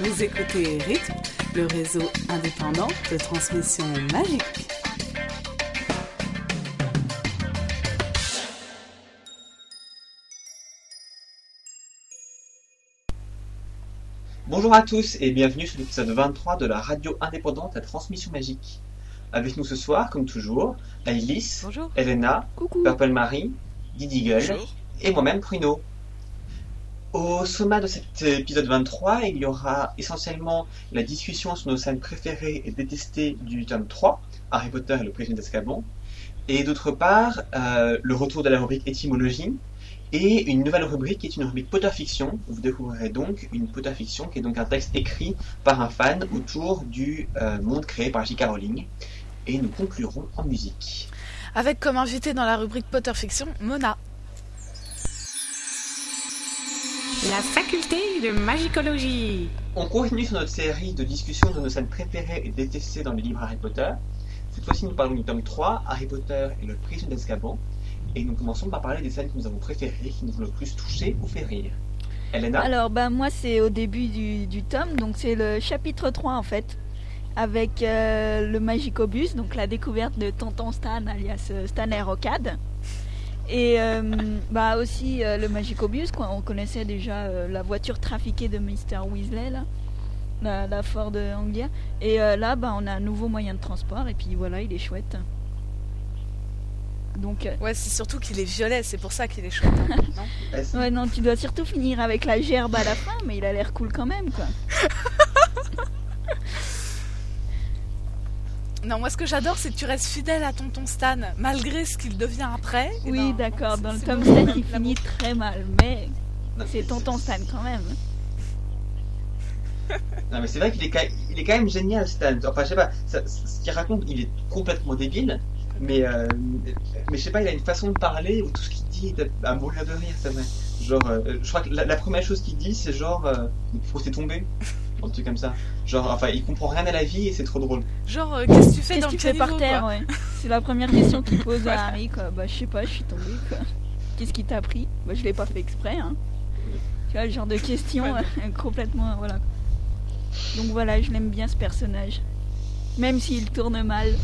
Vous écoutez Rythme, le réseau indépendant de transmission magique. Bonjour à tous et bienvenue sur l'épisode 23 de la radio indépendante à transmission magique. Avec nous ce soir, comme toujours, Alice, Bonjour. Elena, Coucou. Purple Marie, Didi Gueule Bonjour. et moi-même Pruno. Au sommet de cet épisode 23, il y aura essentiellement la discussion sur nos scènes préférées et détestées du tome 3, Harry Potter et le prisonnier d'Azkaban, et d'autre part, euh, le retour de la rubrique étymologie, et une nouvelle rubrique qui est une rubrique Potter Fiction. Vous découvrirez donc une Potter Fiction qui est donc un texte écrit par un fan autour du euh, monde créé par J.K. Rowling. Et nous conclurons en musique. Avec comme invité dans la rubrique Potter Fiction, Mona. La faculté de magicologie. On continue sur notre série de discussions de nos scènes préférées et détestées dans le livre Harry Potter. Cette fois-ci, nous parlons du tome 3, Harry Potter et le prisonnier d'Azkaban. Et nous commençons par parler des scènes que nous avons préférées, qui nous ont le plus touché ou fait rire. Elena Alors, bah, moi, c'est au début du, du tome, donc c'est le chapitre 3 en fait, avec euh, le Magicobus, donc la découverte de Tonton Stan, alias euh, Stan Aerocad. Et euh, bah, aussi euh, le Magicobus, quoi. on connaissait déjà euh, la voiture trafiquée de Mr. Weasley, là, la, la Ford Anglia. Et euh, là, bah, on a un nouveau moyen de transport, et puis voilà, il est chouette. Donc, euh, Ouais, c'est surtout qu'il est violet, c'est pour ça qu'il est chouette. hein, non? Ouais, non, tu dois surtout finir avec la gerbe à la fin, mais il a l'air cool quand même, quoi. non, moi ce que j'adore, c'est que tu restes fidèle à tonton Stan, malgré ce qu'il devient après. Eh Oui, ben, d'accord. Dans le tome beau, 7, il finit très mal, mais c'est tonton Stan quand même. Non mais c'est vrai qu'il est, quand- il est quand même génial Stan. Enfin je sais pas, ça- ce qu'il raconte, il est complètement débile, mais euh, mais je sais pas, il a une façon de parler où tout ce qu'il dit est à mourir de rire, c'est vrai. Genre, euh, je crois que la, la première chose qu'il dit, c'est genre, euh, faut c'est tombé, un truc comme ça. Genre, enfin, il comprend rien à la vie et c'est trop drôle. Genre, euh, qu'est-ce que tu fais Qu'est-ce dans que le tu fais par terre ouais. C'est la première question qu'il pose à Harry. Quoi. Bah, je sais pas, je suis tombée. Quoi. Qu'est-ce qui t'a pris? Bah, Je l'ai pas fait exprès. Hein. Tu vois, le genre de question Ouais. euh, complètement. Voilà. Donc voilà, je l'aime bien ce personnage. Même s'il tourne mal.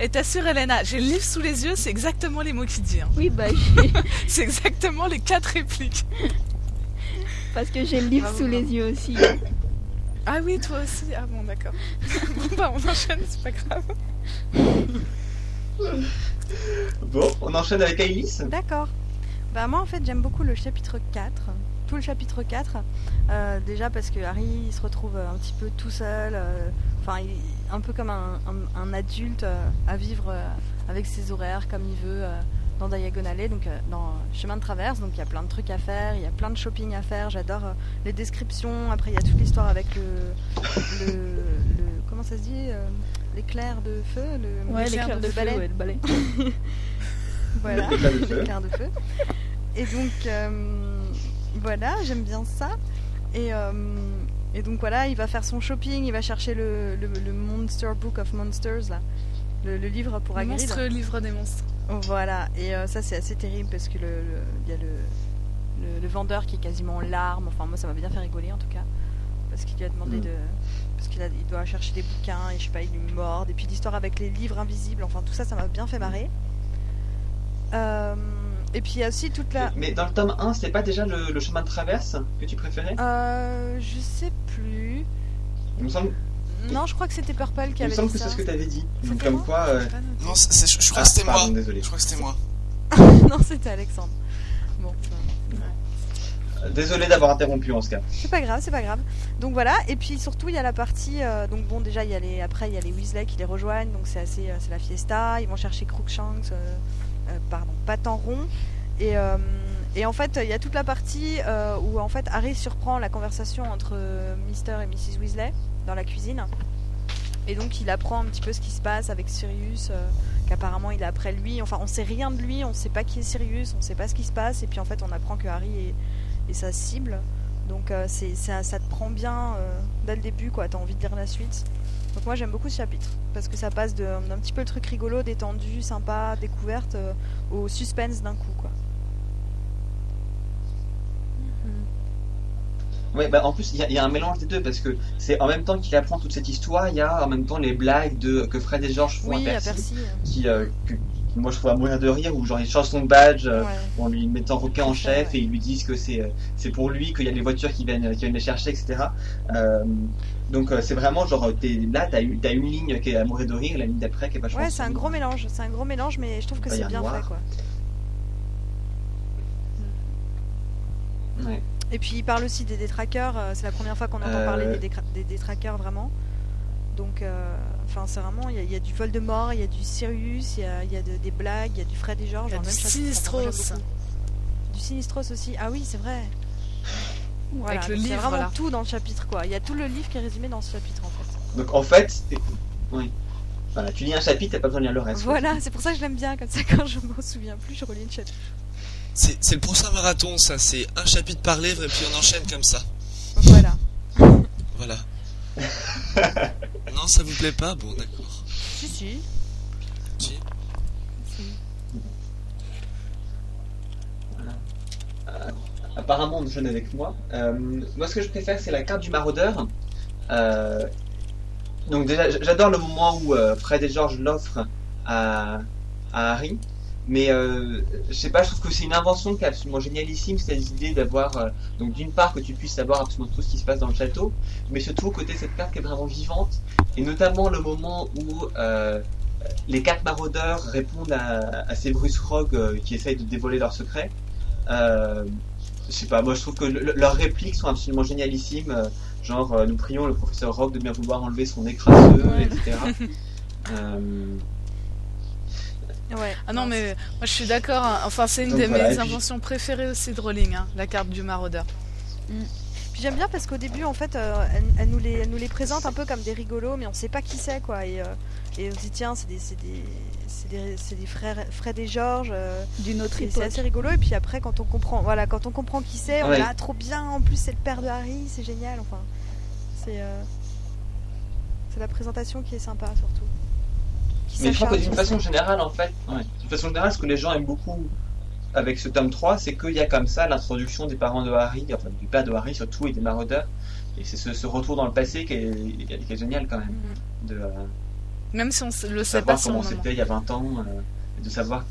Et t'assures, Elena, j'ai le livre sous les yeux, c'est exactement les mots qu'il dit. hein. Oui, bah, j'ai- C'est exactement les quatre répliques. Parce que j'ai le livre sous les yeux aussi. Ah oui, toi aussi. Ah bon, d'accord. bon, bah, on enchaîne, c'est pas grave. Bon, on enchaîne avec Alice. D'accord. Bah moi en fait j'aime beaucoup le chapitre 4, tout le chapitre 4, euh, déjà parce que Harry il se retrouve un petit peu tout seul, euh, enfin un peu comme un, un- un adulte euh, à vivre euh, avec ses horaires comme il veut euh, dans Diagon Alley, donc euh, dans Chemin de Traverse, donc il y a plein de trucs à faire, il y a plein de shopping à faire, j'adore euh, les descriptions, après il y a toute l'histoire avec le, le, le- comment ça se dit, euh, l'éclair de feu, le Ouais, L'éclair l'éclair de de feu, balai. ouais, le balai. voilà, l'éclair de feu. Et donc, euh, voilà, j'aime bien ça. Et, euh, et donc, voilà, il va faire son shopping, il va chercher le, le, le Monster Book of Monsters, là. Le, le livre pour Hagrid. Monstreux livre des monstres. Voilà, et euh, ça, c'est assez terrible parce que le, le- il y a le, le, le vendeur qui est quasiment en larmes. Enfin, moi, ça m'a bien fait rigoler en tout cas. Parce qu'il lui a demandé Mm. de. Parce qu'il il doit chercher des bouquins et je sais pas, il lui morde. Et puis l'histoire avec les livres invisibles, enfin, tout ça, ça m'a bien fait marrer. Euh, et puis il y a aussi toute la. Mais dans le tome 1, c'était pas déjà le, le chemin de traverse que tu préférais? Euh, je sais plus. Il me semble, Non, je crois que c'était Purple qui il me avait semble dit que c'est ce que t'avais dit. Comme quoi. euh. Non, c'est- c'est- je, je crois ah, que c'était moi. désolé. Je crois que c'était moi. non, c'était Alexandre. Bon, Désolé d'avoir interrompu en ce cas. c'est pas grave, c'est pas grave. Donc voilà, et puis surtout il y a la partie, euh, donc bon déjà il y a les, après il y a les Weasley qui les rejoignent, donc c'est assez, euh, c'est la fiesta. Ils vont chercher Crookshanks, euh, euh, pardon, Patenron, et euh, et en fait il y a toute la partie euh, où en fait Harry surprend la conversation entre euh, Mr et Mrs Weasley dans la cuisine. Et donc il apprend un petit peu ce qui se passe avec Sirius, euh, qu'apparemment il est après lui. Enfin, on sait rien de lui, on sait pas qui est Sirius, on sait pas ce qui se passe. Et puis en fait, on apprend que Harry est, est sa cible. Donc euh, c'est ça, te prend bien euh, dès le début, quoi. T'as envie de lire la suite. Donc moi j'aime beaucoup ce chapitre parce que ça passe d'un petit peu le truc rigolo, détendu, sympa, découverte, au suspense d'un coup, quoi. Ouais, bah en plus, il y, a- il y a un mélange des deux parce que c'est en même temps qu'il apprend toute cette histoire, il y a en même temps les blagues de, que Fred et George font Oui, à à Percy, qui, euh, que, moi je trouve à mourir de rire, où genre il change son badge euh, Ouais. en lui mettant requin en chef ouais. et ils lui disent que c'est euh, c'est pour lui qu'il y a les voitures qui viennent qui viennent les chercher, etc. Euh, donc c'est vraiment genre t'es, là t'as t'as une ligne qui est à mourir de rire, et la ligne d'après qui est vachement. Ouais, c'est un gros mélange. C'est un gros mélange, mais je trouve que Bah, c'est bien noir. fait, quoi. Ouais. Et puis il parle aussi des détraqueurs. euh, C'est la première fois qu'on entend Euh, parler des, des détraqueurs vraiment. Donc, euh, enfin, c'est vraiment. Il y, a- il y a du Voldemort, il y a du Sirius, il y a, il y a de- des blagues, il y a du Fred et George. Il y a du Sinistros. Du Sinistros aussi. Ah oui, c'est vrai. Voilà, Avec le donc c'est livre, vraiment tout dans le chapitre, quoi. Il y a tout le livre qui est résumé dans ce chapitre, en fait. Donc en fait, oui. Voilà, tu lis un chapitre, t'as pas besoin de lire le reste. Voilà, c'est pour ça que je l'aime bien. Comme ça, quand je m'en souviens plus, je relis le chapitre. C'est c'est le prochain marathon, ça. C'est un chapitre par livre et puis on enchaîne comme ça. Voilà. Voilà. non, ça vous plaît pas? Bon, d'accord. Si, si. Si. apparemment on jeune avec moi. Euh, moi, ce que je préfère, c'est la carte du maraudeur. Euh, donc déjà, j'adore le moment où euh, Fred et George l'offrent à, à Harry. Mais euh, je sais pas, je trouve que c'est une invention qui est absolument génialissime, cette idée d'avoir, euh, donc d'une part que tu puisses savoir absolument tout ce qui se passe dans le château, mais surtout côté cette carte qui est vraiment vivante, et notamment le moment où euh, les quatre maraudeurs répondent à, à ces Bruce Rogue euh, qui essayent de dévoiler leurs secrets. Euh, je sais pas, moi je trouve que le- leurs répliques sont absolument génialissimes. euh, genre, euh, nous prions le professeur Rogue de bien vouloir enlever son écraseux, Ouais. etc. Ouais. Ah non, mais moi je suis d'accord. hein. Enfin, c'est une Donc des voilà, mes puis- inventions préférées aussi de Rowling, hein, la carte du maraudeur. Puis j'aime bien parce qu'au début, en fait, euh, elle, elle nous les, elle nous les présente un peu comme des rigolos, mais on sait pas qui c'est, quoi. Et, euh, et on se dit, tiens, c'est des, c'est des, c'est des, c'est des frères, Fred et George. euh, D'une autre et c'est époque. assez rigolo. Et puis après, quand on comprend, voilà, quand on comprend qui c'est, on Ouais. est ah, trop bien. En plus, c'est le père de Harry, c'est génial. Enfin, c'est, euh, c'est la présentation qui est sympa surtout. Qui Mais je crois que d'une façon générale, en fait, ouais, d'une façon générale, ce que les gens aiment beaucoup avec ce tome 3, c'est qu'il y a comme ça l'introduction des parents de Harry, enfin du père de Harry surtout, et des maraudeurs. Et c'est ce, ce retour dans le passé qui est, qui est génial quand même. De euh, Même si on le sait pas comment c'était il y a 20 ans, euh, de savoir.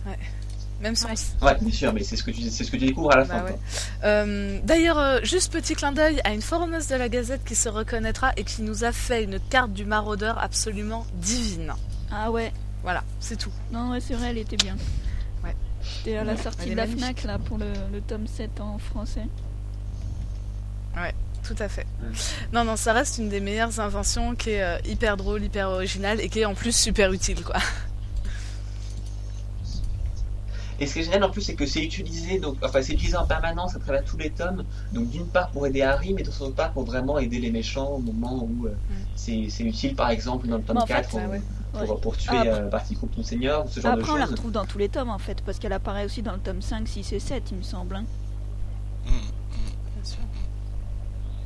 Même si on s- Ouais, bien sûr, mais c'est ce que tu, c'est ce que tu découvres à la Bah fin. ouais. Euh, D'ailleurs, euh, juste petit clin d'œil à une forumeuse de la Gazette qui se reconnaîtra et qui nous a fait une carte du maraudeur absolument divine. Ah ouais. Voilà, c'est tout. Non, ouais, c'est vrai, elle était bien. Ouais. C'était à la Ouais, sortie de la magnifique. FNAC, là, pour le, le tome 7 en français. Tout à fait. Ouais. Non, non, ça reste une des meilleures inventions qui est euh, hyper drôle, hyper originale et qui est en plus super utile, quoi. Et ce qui est génial en plus, c'est que c'est utilisé, donc, enfin, c'est utilisé en permanence à travers tous les tomes. Donc, d'une part pour aider Harry, mais d'autre part pour vraiment aider les méchants au moment où euh, c'est c'est utile, par exemple, dans le tome Mais en fait, 4 bah où- ouais. Pour, pour tuer Ah, après- euh, Barty Croup, ton seigneur, ou ce genre Après, on de la choses. retrouve dans tous les tomes, en fait, parce qu'elle apparaît aussi dans le tome 5, 6 et 7, il me semble. hein. Mm.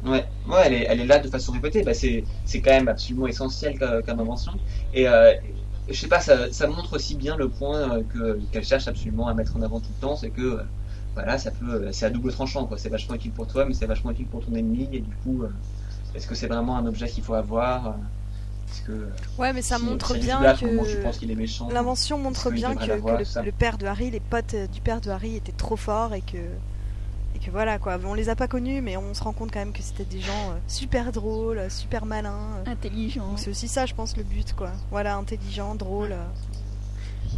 Ouais, ouais elle, est, elle est là de façon répétée. Bah, c'est c'est quand même absolument essentiel comme, invention. Et euh, je sais pas, ça, ça montre aussi bien le point euh, que qu'elle cherche absolument à mettre en avant tout le temps, c'est que euh, voilà, ça peut, c'est à double tranchant quoi. C'est vachement utile pour toi, mais c'est vachement utile pour ton ennemi. Et du coup, euh, est-ce que c'est vraiment un objet qu'il faut avoir que euh, Ouais, mais ça si- montre si bien que l'invention montre bien que, le, père de Harry, les potes euh, du père de Harry étaient trop forts et que et que voilà quoi. On les a pas connus, mais on se rend compte quand même que c'était des gens euh, super drôles, super malins. Intelligent. Donc c'est aussi ça, je pense, le but quoi. Voilà, intelligent, drôle.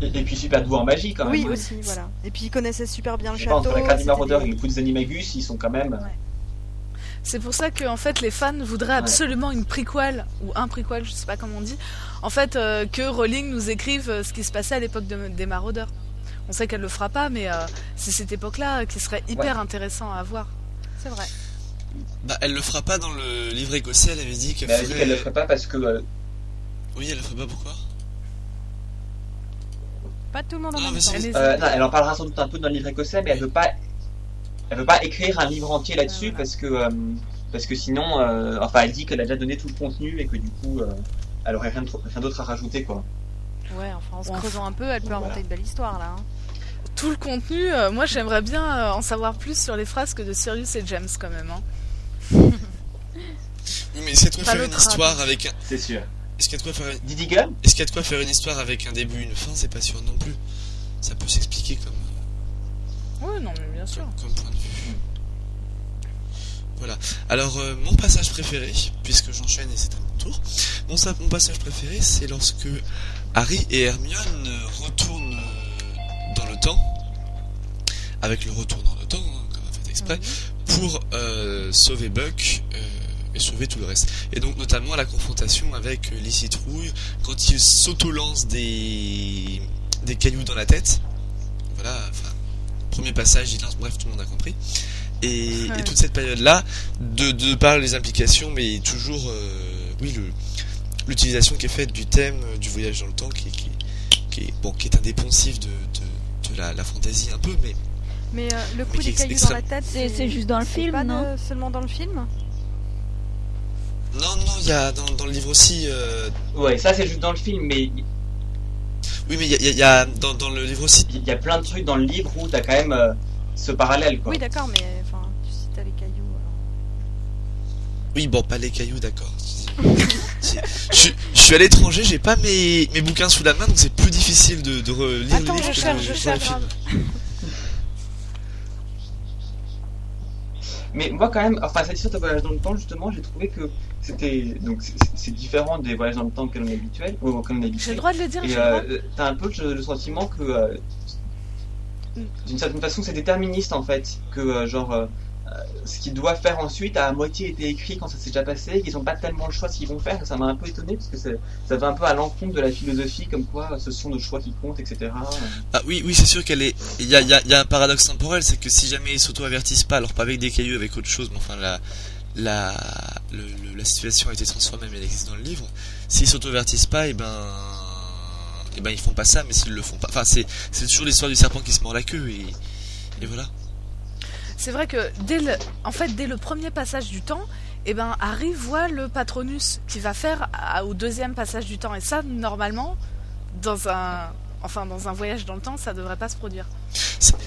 et, et puis super doué en magie quand même. Oui aussi, voilà. Et puis ils connaissaient super bien le sais pas, château. entre la maraudeur et le coup des animagus, ils sont quand même. C'est pour ça que en fait les fans voudraient absolument une prequel ou un prequel, je sais pas comment on dit. En fait, euh, que Rowling nous écrive euh, ce qui se passait à l'époque de- des maraudeurs. On sait qu'elle le fera pas, mais euh, c'est cette époque-là qui serait hyper intéressant à voir. C'est vrai. Bah, elle le fera pas dans le livre écossais, elle avait dit qu'elle ferait... qu'elle le ferait pas parce que euh, Oui, elle le ferait pas, pourquoi? Pas tout le monde en Ah, même mais temps. Euh, non, elle en parlera sans doute un peu dans le livre écossais, mais elle veut pas, elle veut pas écrire un livre entier là-dessus parce que, euh, parce que sinon, euh, enfin, elle dit qu'elle a déjà donné tout le contenu et que du coup, euh, elle aurait rien, d'autre à rajouter, quoi. Ouais, enfin en se creusant un peu, elle peut Voilà. inventer une belle histoire là. hein. Tout le contenu, euh, moi j'aimerais bien en savoir plus sur les frasques de Sirius et James quand même. hein. Oui, mais quoi Pas faire une histoire avec un. C'est sûr. Est-ce qu'il y a de quoi faire une... Didi Est-ce qu'il y a de quoi faire une histoire avec un début, une fin? C'est pas sûr non plus. Ça peut s'expliquer comme, Oui, non, mais sûr. comme point de vue. Voilà. Alors, euh, mon passage préféré, puisque j'enchaîne et c'est à mon tour, mon, sa- mon passage préféré, c'est lorsque Harry et Hermione retournent euh, dans le temps, avec le retour dans le temps, hein, comme on fait exprès, pour euh, sauver Buck euh, et sauver tout le reste. Et donc, notamment la confrontation avec les citrouilles, quand ils s'auto-lancent des, des cailloux dans la tête. Voilà, premier passage, il lance, bref, tout le monde a compris. Et, Ouais. et toute cette période-là, de, de par les implications, mais toujours, euh, oui, l'utilisation qui est faite du thème euh, du voyage dans le temps, qui, qui, qui est, bon, qui est un des poncifs de, de, de la, la fantaisie un peu, mais Mais euh, le coup Mais des est cailloux dans la tête, C'est c'est juste dans le film, pas non? de- seulement dans le film? Non, non, il y a dans, dans le livre aussi, euh, Ouais, ça c'est juste dans le film, mais oui, mais il y a, il y a- il y a- dans, dans le livre aussi, il y a plein de trucs dans le livre où t'as quand même euh, ce parallèle, quoi. Oui, d'accord, mais enfin, tu cites les cailloux. alors. Oui, bon, pas les cailloux, d'accord. Je, je suis à l'étranger, j'ai pas mes, mes bouquins sous la main, donc c'est plus difficile de, de relire Attends, le livre je que cherche, de je cherche. film. Mais moi quand même, enfin cette histoire de voyage dans le temps, justement, j'ai trouvé que c'était donc c'est- différent des voyages dans le temps auxquels on est habitué, J'ai le droit de le dire, j'ai Et le droit. euh, t'as un peu le, sentiment que, euh, d'une certaine façon, c'est déterministe en fait, que euh, genre euh, ce qu'ils doivent faire ensuite a à moitié été écrit quand ça s'est déjà passé, qu'ils n'ont pas tellement le choix de ce qu'ils vont faire. Ça m'a un peu étonné parce que ça va un peu à l'encontre de la philosophie, comme quoi ce sont nos choix qui comptent, etc. Ah oui, oui, c'est sûr qu'elle est. Il y a, y a un paradoxe temporel, c'est que si jamais ils s'auto-avertissent pas, alors pas avec des cailloux, avec autre chose, mais enfin la, la, la situation a été transformée, mais elle existe dans le livre. S'ils s'auto-avertissent pas, et ben, et ben ils font pas ça, mais s'ils le font pas, enfin c'est, toujours l'histoire du serpent qui se mord la queue et, et voilà. C'est vrai que dès le, en fait, dès le premier passage du temps, eh ben, Harry voit le Patronus qui va faire au deuxième passage du temps. Et ça, normalement, dans un, enfin, dans un voyage dans le temps, ça devrait pas se produire.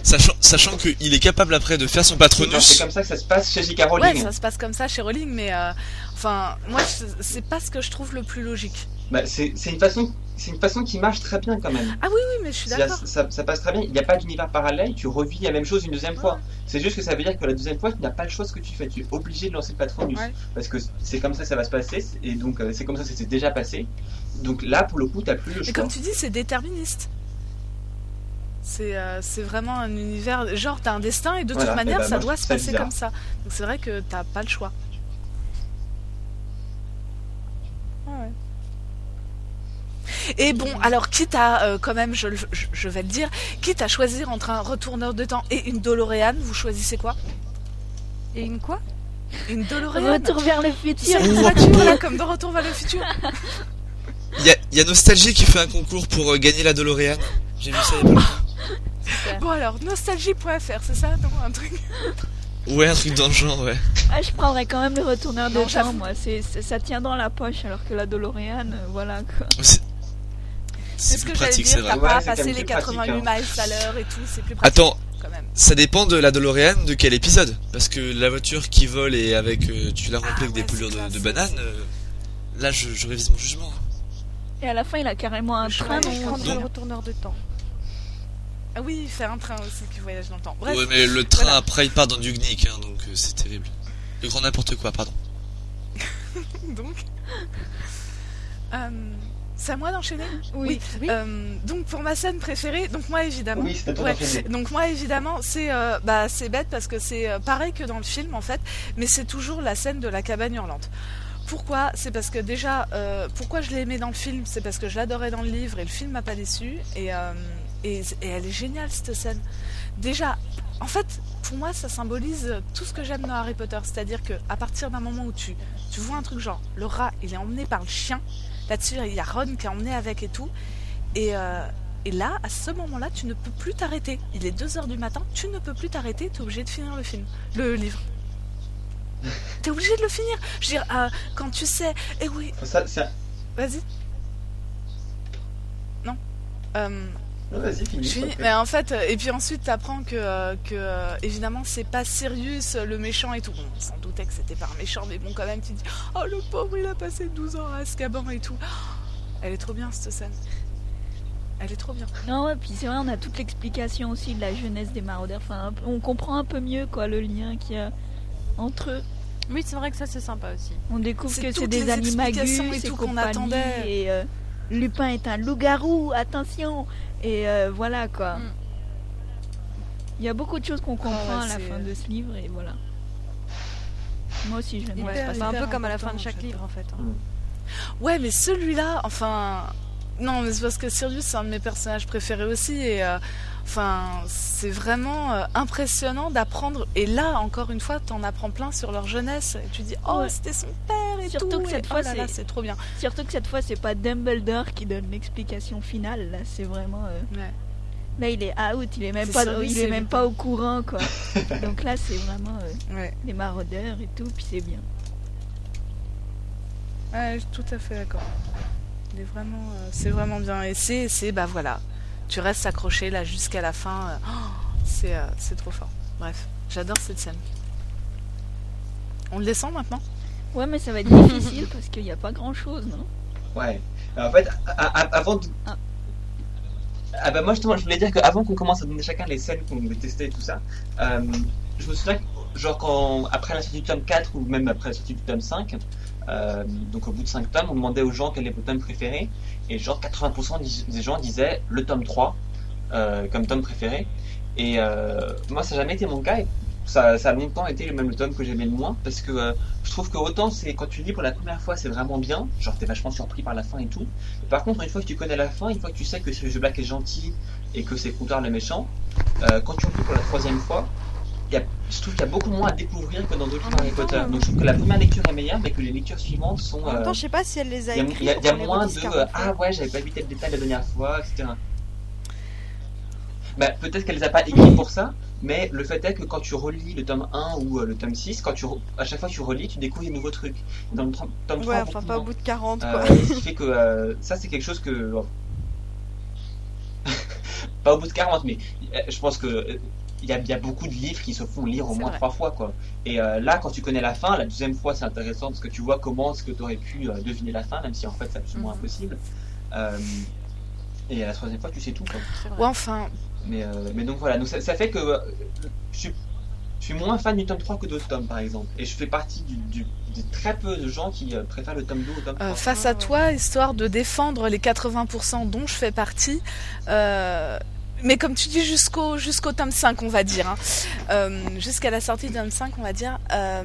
Sachant, sachant qu'il est capable après de faire son patronus. C'est comme ça que ça se passe chez J.K. Ouais, Rowling. ça se passe comme ça chez Rowling, mais euh, enfin, moi, c'est pas ce que je trouve le plus logique. Bah, c'est c'est une façon, c'est une façon qui marche très bien quand même. Ah oui, oui, mais je suis d'accord. Ça, ça passe très bien. Il n'y a pas d'univers parallèle. Tu revis la même chose une deuxième fois. C'est juste que ça veut dire que la deuxième fois, tu n'as pas le choix de ce que tu fais. Tu es obligé de lancer le patronus. Ouais. Parce que c'est comme ça que ça va se passer. Et donc, euh, c'est comme ça que ça s'est déjà passé. Donc là, pour le coup, tu n'as plus le Et choix. comme tu dis, c'est déterministe. C'est euh, c'est vraiment un univers. Genre, t'as un destin et de Voilà, toute manière, eh ben, ça moi, doit se passer bizarre. comme ça. Donc c'est vrai que t'as pas le choix. Ouais. Et bon, alors quitte à, euh, quand même, je, je, je vais le dire, quitte à choisir entre un retourneur de temps et une DeLorean, vous choisissez quoi? Et une quoi? Une DeLorean? Retour vers le C'est futur. une voiture là, comme dans Retour vers le futur. Il y a, il y a Nostalgie qui fait un concours pour euh, gagner la DeLorean. J'ai vu ça il y a pas longtemps. Bon alors, nostalgie.fr, c'est ça Non, un truc? Ouais, un truc dans le genre, ouais. Ah, je prendrais quand même le retourneur de Non, temps, moi. C'est, c'est- ça tient dans la poche, alors que la DeLorean, euh, voilà quoi. C'est ce plus que j'allais pratique, dire, c'est t'as vrai. pas à passer les plus pratique, 88 hein. miles à l'heure et tout, c'est plus pratique Attends, quand même. ça dépend de la DeLorean, de quel épisode. Parce que la voiture qui vole et avec euh, tu la remplis Ah avec des poulures de, de bananes, euh, là je, je révise mon jugement. Et à la fin, il a carrément un train. non. le retourneur de temps. Ah oui, faire un train aussi qui voyage dans le temps. Bref, ouais, mais le train voilà. après il part dans du gnick, hein, donc euh, c'est terrible. Le grand n'importe quoi, pardon. donc. Euh, c'est à moi d'enchaîner? Oui. Oui. Euh, donc pour ma scène préférée, donc moi évidemment. Oui, Ouais. Donc moi évidemment c'est euh, bah c'est bête parce que c'est euh, pareil que dans le film en fait, mais c'est toujours la scène de la cabane hurlante. Pourquoi C'est parce que déjà, euh, pourquoi je l'ai aimé dans le film C'est parce que je l'adorais dans le livre et le film m'a pas déçu et, euh, et elle est géniale cette scène. Déjà, en fait, pour moi ça symbolise tout ce que j'aime dans Harry Potter, c'est-à-dire que à partir d'un moment où tu tu vois un truc genre le rat il est emmené par le chien, là-dessus il y a Ron qui est emmené avec et tout, et euh, là, à ce moment-là, tu ne peux plus t'arrêter. Il est 2h du matin, tu ne peux plus t'arrêter, tu es obligé de finir le film, le livre. T'es obligé de le finir. Je veux dire, euh, quand tu sais, eh oui, Ça, vas-y. Non. Euh, Non, Vas-y, finis. Mais en fait, euh, et puis ensuite, t'apprends que, euh, que évidemment, c'est pas Sirius le méchant et tout. Bon, on s'en doutait que c'était pas un méchant, mais bon, quand même, tu te dis, oh le pauvre, il a passé 12 ans à Azkaban et tout. Elle est trop bien cette scène. Elle est trop bien. Non, ouais, puis c'est vrai, on a toute l'explication aussi de la jeunesse des maraudeurs. Enfin, on comprend un peu mieux quoi le lien qu'il y a entre eux. Oui, c'est vrai que ça c'est sympa aussi. On découvre que c'est des animagus et tout qu'on attendait. Et euh, Lupin est un loup-garou, attention. Et euh, voilà quoi. Mm. Il y a beaucoup de choses qu'on comprend ouais, à la fin de ce livre et voilà. Moi aussi, je l'aime Hyper, bien. C'est un peu comme à la fin de chaque livre en fait. hein. Ouais, mais celui-là, enfin. Non, mais c'est parce que Sirius, c'est un de mes personnages préférés aussi. Et euh, enfin, c'est vraiment euh, impressionnant d'apprendre. Et là, encore une fois, t'en apprends plein sur leur jeunesse. Et tu dis, oh, Ouais. c'était son père et Surtout tout. que et cette oh fois, c'est- trop bien. Surtout que cette fois, c'est pas Dumbledore qui donne l'explication finale. Là, c'est vraiment. euh, Ouais. Là, il est out. Il est même pas. il est même pas au courant quoi. Donc là, c'est vraiment euh, Ouais. les maraudeurs et tout. Puis c'est bien. Ouais, je suis tout à fait d'accord. Vraiment, euh, c'est vraiment bien. Et c'est, c'est, bah voilà, tu restes accroché là jusqu'à la fin. euh, oh, c'est, euh, c'est trop fort. Bref, j'adore cette scène. On le descend maintenant? Ouais, mais ça va être difficile parce qu'il n'y a pas grand chose, non? Ouais. Alors, en fait, avant de... Ah. Ah bah moi justement je voulais dire qu'avant qu'on commence à donner chacun les scènes qu'on détestait et tout ça, euh, je me souviens que, genre quand après la sortie du tome 4 ou même après la sortie du tome 5, euh, donc au bout de 5 tomes, on demandait aux gens quel est votre tome préféré et genre 80% dis- des gens disaient le tome 3 euh, comme tome préféré. Et euh, moi ça n'a jamais été mon cas. Et ça, ça a longtemps été le même le tome que j'aimais le moins parce que euh, je trouve que autant c'est quand tu lis pour la première fois c'est vraiment bien, genre t'es vachement surpris par la fin et tout. Par contre, une fois que tu connais la fin, une fois que tu sais que Sirius Black est gentil et que c'est Coulthard le méchant, quand tu lis pour la troisième fois, y a, je trouve qu'il y a beaucoup moins à découvrir que dans d'autres livres Harry temps, Donc je trouve que la première lecture est meilleure, mais que les lectures suivantes sont. En même euh, temps, je sais pas si elle les a il y a, écrits il y a- y moins de 40 fois. ah ouais j'avais pas vu tel détail la dernière fois etc. Bah, peut-être qu'elle les a pas écrits pour ça, mais le fait est que quand tu relis le tome 1 ou euh, le tome 6, quand tu à chaque fois que tu relis, tu découvres des nouveaux trucs. Dans le tome tome 3, Ouais, enfin pas au bout de 40 quoi. Euh, ce qui fait que euh, ça c'est quelque chose que pas au bout de 40 mais je pense que il y, y a beaucoup de livres qui se font lire au moins vrai. trois fois quoi et euh, là quand tu connais la fin la deuxième fois c'est intéressant parce que tu vois comment est-ce que tu aurais pu euh, deviner la fin même si en fait c'est absolument Mhm. impossible Euh, et à la troisième fois tu sais tout quoi. Ouais, enfin, mais, euh, mais donc voilà donc ça, ça fait que euh, je suis je suis moins fan du tome 3 que d'autres tomes par exemple et je fais partie du, très peu de gens qui préfèrent le tome 2 au tome 3 euh, face à toi, histoire de défendre les 80% dont je fais partie. euh, mais comme tu dis, jusqu'au jusqu'au tome 5, on va dire. hein. Euh, Jusqu'à la sortie du tome 5, on va dire. euh,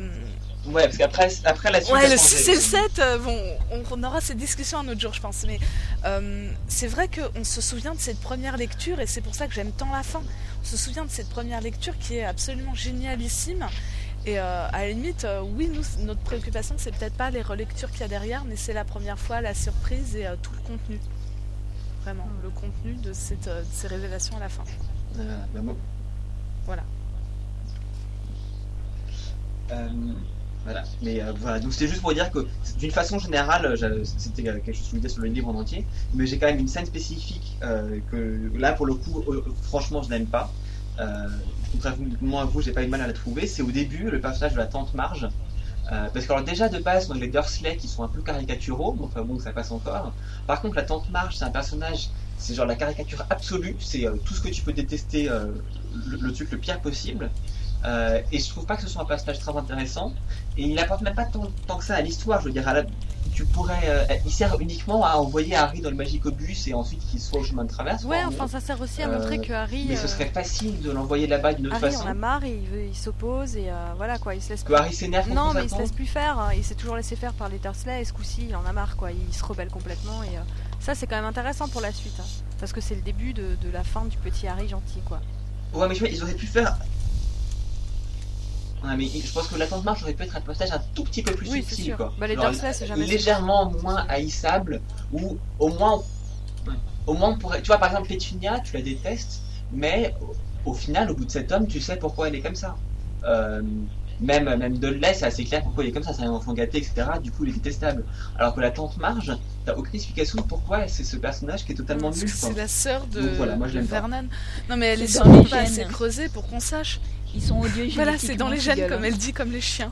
ouais parce qu'après après la suite Ouais, le changé. 6 et le 7, euh, bon, on, on aura cette discussion un autre jour, je pense. Mais euh, c'est vrai qu'on se souvient de cette première lecture et c'est pour ça que j'aime tant la fin. On se souvient de cette première lecture qui est absolument génialissime. Et euh, à la limite, euh, oui, nous, notre préoccupation, c'est peut-être pas les relectures qu'il y a derrière, mais c'est la première fois, la surprise et euh, tout le contenu. Vraiment, le contenu de, cette, euh, de ces révélations à la fin. Euh, bon. Voilà. Euh, voilà. Mais euh, voilà, donc c'était juste pour dire que d'une façon générale, c'était quelque chose que je disais sur le livre en entier, mais j'ai quand même une scène spécifique euh, que là pour le coup, euh, franchement, je n'aime pas. Contrairement à vous, j'ai pas eu de mal à la trouver. C'est au début le personnage de la tante Marge. Euh, parce que alors déjà de base, on les Dursley qui sont un peu caricaturaux, mais enfin bon, ça passe encore. Par contre, la tante Marge, c'est un personnage, c'est genre la caricature absolue, c'est euh, tout ce que tu peux détester, euh, le truc le pire possible. Euh, et je trouve pas que ce soit un personnage très intéressant. Et il apporte même pas tant, tant que ça à l'histoire. Je veux dire, à la- tu pourrais, euh, il sert uniquement à envoyer Harry dans le Magicobus et ensuite qu'il soit au chemin de traverse. Ouais, enfin ça sert aussi à Euh, montrer que Harry, Mais ce euh, serait facile de l'envoyer là-bas d'une autre Harry façon. en a marre et il, veut- il s'oppose et euh, voilà quoi, il se laisse Que Harry s'énerve Non, mais il se laisse plus faire. hein. Il s'est toujours laissé faire par les Dursley et ce coup-ci, il en a marre, quoi. Il se rebelle complètement et euh, ça, c'est quand même intéressant pour la suite, hein. parce que c'est le début de, de la fin du petit Harry gentil, quoi. Ouais, mais je dire, ils auraient pu faire. Ouais, mais je pense que la tante Marge aurait pu être un personnage un tout petit peu plus Oui, subtil, quoi. Bah, les Genre, Dursley, c'est jamais légèrement moins haïssable, ou au moins, au moins on pourrait. Tu vois, par exemple, Pétunia, tu la détestes, mais au, au final, au bout de cet homme, tu sais pourquoi elle est comme ça. Euh, même même Dudley, c'est assez clair pourquoi il est comme ça, c'est un enfant gâté, etc. Du coup, il est détestable. Alors que la tante Marge, t'as aucune explication de pourquoi c'est ce personnage qui est totalement nul. c'est la sœur de, Donc voilà, moi, je de l'aime pas. Vernon. Non mais elle est doute pas assez creusée pour qu'on sache. Ils sont odieux. Voilà, c'est dans les gènes, comme gars-là. elle dit, comme les chiens.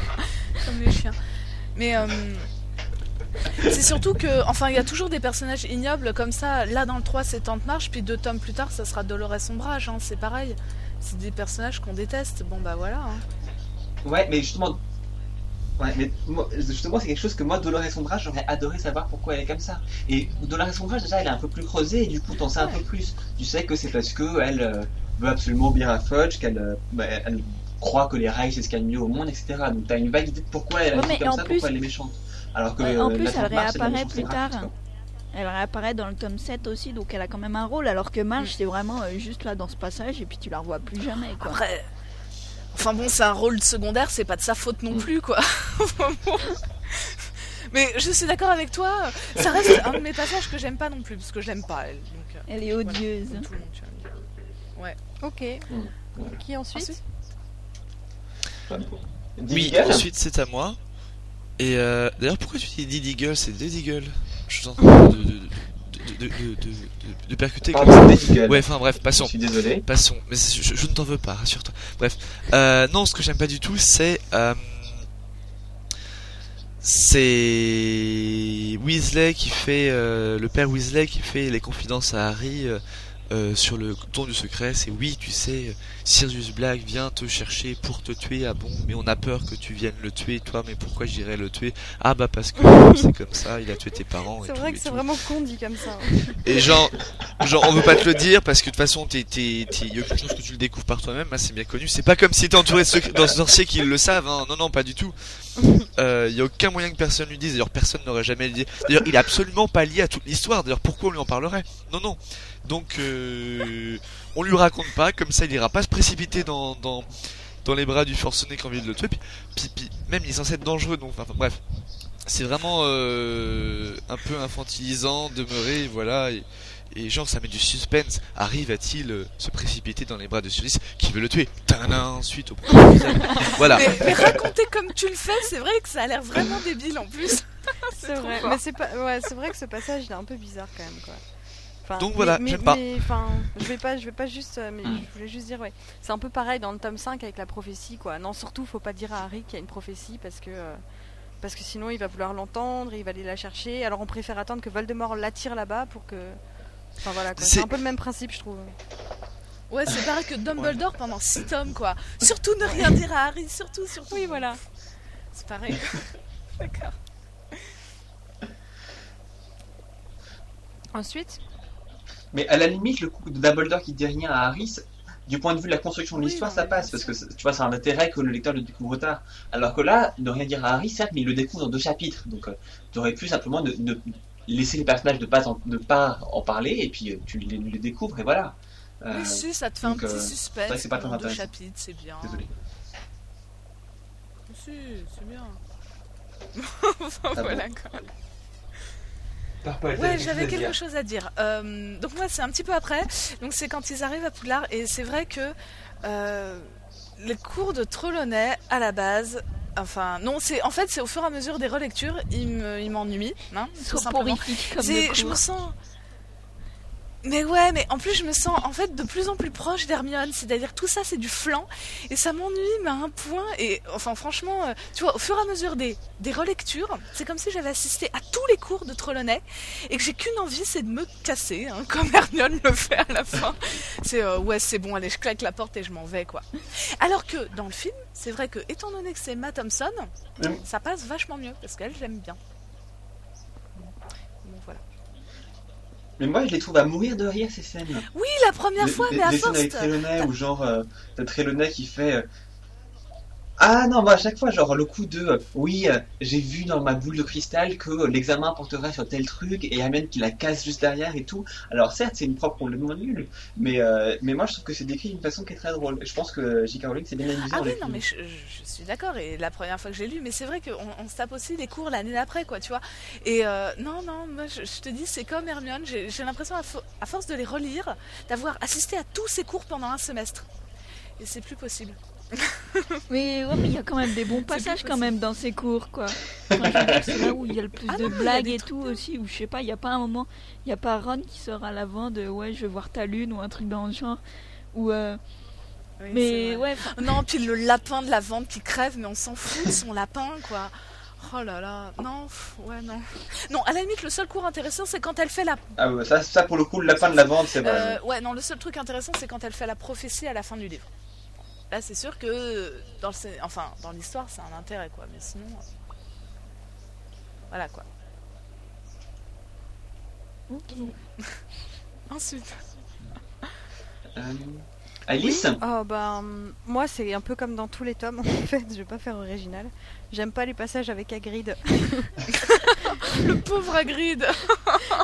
comme les chiens. Mais euh, c'est surtout que, enfin, il y a toujours des personnages ignobles comme ça. Là, dans le 3, c'est Tante Marche, puis deux tomes plus tard, ça sera Dolores Ombrage, hein, c'est pareil. C'est des personnages qu'on déteste. Bon, bah voilà. hein. Ouais, mais justement. Ouais, mais moi, justement, c'est quelque chose que moi, Dolores Ombrage, j'aurais adoré savoir pourquoi elle est comme ça. Et Dolores Ombrage, déjà, elle est un peu plus creusée, et du coup, t'en sais un peu plus. Tu sais que c'est parce que elle euh, veut absolument bien à Fudge, qu'elle euh, bah, elle croit que les rails, c'est ce qu'il y a de mieux au monde, etc. Donc, t'as une vague idée de pourquoi elle Ouais, mais comme ça, plus- pourquoi elle est méchante. Alors que. Ouais, en euh, plus, elle réapparaît plus tard. Elle réapparaît dans le tome 7 aussi, donc elle a quand même un rôle, alors que Mm. Marge, c'est vraiment juste là dans ce passage, et puis tu la revois plus jamais, quoi. Après. Enfin bon, c'est un rôle secondaire, c'est pas de sa faute non plus, quoi. Mais je suis d'accord avec toi, ça reste un de mes passages que j'aime pas non plus, parce que je l'aime pas, elle. Donc, euh, Elle est odieuse. comme tout le monde, tu vas me dire. Ok. Mm. Qui ensuite, Oui, ensuite c'est à moi. Et euh, d'ailleurs, pourquoi tu dis Didi Girl C'est Didi Girl? Je suis en train de, de, de, de, percuter comme ça. Ouais, enfin bref, Je passons. suis désolé. Passons. Mais je, je ne t'en veux pas, rassure-toi. Bref. Euh, non, ce que j'aime pas du tout, c'est. Euh, c'est Weasley qui fait. euh, le père Weasley qui fait les confidences à Harry. Euh, euh, sur le ton du secret, c'est oui, tu sais, Sirius Black vient te chercher pour te tuer. Ah bon, mais on a peur que tu viennes le tuer, toi. Mais pourquoi j'irais le tuer? Ah bah parce que c'est comme ça. Il a tué tes parents. C'est vrai que c'est vraiment con dit comme ça. Et genre, genre, on veut pas te le dire parce que de toute façon, t'es, t'es, t'es, y a aucune chose que tu le découvres par toi-même. hein, c'est bien connu. C'est pas comme si t'es entouré de sorciers qui le savent. Hein. Non, non, pas du tout. Euh, y a aucun moyen que personne lui dise. D'ailleurs, personne n'aurait jamais le dit. D'ailleurs, il est absolument pas lié à toute l'histoire. D'ailleurs, pourquoi on lui en parlerait? Non, non. Donc, euh, on lui raconte pas. Comme ça, il ira pas se précipiter dans, dans, dans les bras du forcené qui a envie de le tuer. Puis, puis, puis, même, il est censé être dangereux. Donc, enfin, bref. C'est vraiment euh, un peu infantilisant, demeuré, voilà. Et, et genre, ça met du suspense. Harry va-t-il euh, se précipiter dans les bras de Sirius qui veut le tuer? Tadam, ensuite au. Voilà. Mais, mais raconter comme tu le fais, c'est vrai que ça a l'air vraiment débile en plus. C'est vrai. Mais c'est pas. Ouais, c'est vrai que ce passage il est un peu bizarre quand même quoi. Enfin, Donc mais- voilà, mais, j'aime pas. mais, enfin, je vais pas, je vais pas juste, euh, mais je voulais juste dire, ouais, c'est un peu pareil dans le tome 5 avec la prophétie, quoi. Non, surtout, faut pas dire à Harry qu'il y a une prophétie parce que, euh, parce que sinon il va vouloir l'entendre, il va aller la chercher. Alors on préfère attendre que Voldemort l'attire là-bas pour que, enfin voilà, quoi. C'est- C'est un peu le même principe, je trouve. Ouais, c'est pareil que Dumbledore pendant 6 tomes, quoi. Surtout ne rien dire à Harry, surtout, surtout. Oui, voilà. C'est pareil. D'accord. Ensuite, Mais à la limite, le coup de Dumbledore qui dit rien à Harry, du point de vue de la construction de l'histoire, ça passe, parce que tu vois, c'est un intérêt que le lecteur le découvre tard. Alors que là, ne rien dire à Harry, certes, mais il le découvre dans deux chapitres. Donc, tu aurais pu simplement ne, ne- laisser les personnages ne pas en, ne pas en parler, et puis euh, tu les, les découvres, et voilà. Euh, Oui, si, ça te fait un petit euh, suspense c'est pas très deux intéressant. chapitres, c'est bien. Désolé. Si, c'est bien. Ah voilà quoi. Ouais, j'avais quelque chose à dire. Euh, donc moi, c'est un petit peu après. Donc c'est quand ils arrivent à Poudlard et c'est vrai que euh, les cours de Trelawney à la base. Enfin, non, c'est en fait c'est au fur et à mesure des relectures, ils me- ils m'ennuient, hein, tout simplement. Comme je me sens. Mais ouais, mais en plus je me sens en fait de plus en plus proche d'Hermione, c'est-à-dire tout ça c'est du flan et ça m'ennuie mais à un point et enfin franchement, euh, tu vois, au fur et à mesure des, des relectures, c'est comme si j'avais assisté à tous les cours de Trelawney et que j'ai qu'une envie c'est de me casser, hein, comme Hermione le fait à la fin. C'est euh, ouais c'est bon, allez je claque la porte et je m'en vais quoi. Alors que dans le film, c'est vrai que étant donné que c'est Emma Thompson, ça passe vachement mieux parce qu'elle j'aime bien. Bon voilà. Mais moi, je les trouve à mourir de rire, ces scènes. Oui, la première fois, mais à les scènes force. avec Trelawney, où genre, euh, t'as Trelawney qui fait. Ah non, moi à chaque fois, genre le coup de euh, oui, euh, j'ai vu dans ma boule de cristal que euh, l'examen porterait sur tel truc et Hermione qui la casse juste derrière et tout. Alors certes, c'est une propre complètement nulle, mais euh, mais moi je trouve que c'est décrit d'une façon qui est très drôle. Je pense que J.K. Rowling s'est bien amusé Ah oui, non, films. mais je, suis d'accord. Et la première fois que j'ai lu, mais c'est vrai qu'on on se tape aussi les cours l'année d'après, quoi, tu vois. Et non, non, moi je, je te dis, c'est comme Hermione. J'ai j'ai l'impression, à, fo- à force de les relire, d'avoir assisté à tous ces cours pendant un semestre. Et c'est plus possible. Mais ouais, mais il y a quand même des bons passages quand même dans ces cours, quoi. C'est là où il y a le plus Ah de non, blagues et tout de- aussi, où je sais pas, il y a pas un moment, il y a pas Ron qui sort à l'avant de ouais, je veux voir ta lune ou un truc dans le genre. Ou euh, Oui, mais ouais, Non, puis le lapin de la vente qui crève, mais on s'en fout de son lapin, quoi. Oh là là, non, pff, ouais, non. Non, à la limite, le seul cours intéressant, c'est quand elle fait la. Ah ouais, ça, ça pour le coup, le lapin de la vente, c'est vrai. Euh, ouais, non, le seul truc intéressant, c'est quand elle fait la prophétie à la fin du livre. Là, c'est sûr que dans le, enfin, dans l'histoire, c'est un intérêt, quoi. Mais sinon, euh, voilà, quoi. Ensuite, Euh, Alice Oh bah hum, moi c'est un peu comme dans tous les tomes en fait, je vais pas faire original. J'aime pas les passages avec Hagrid. le pauvre Hagrid.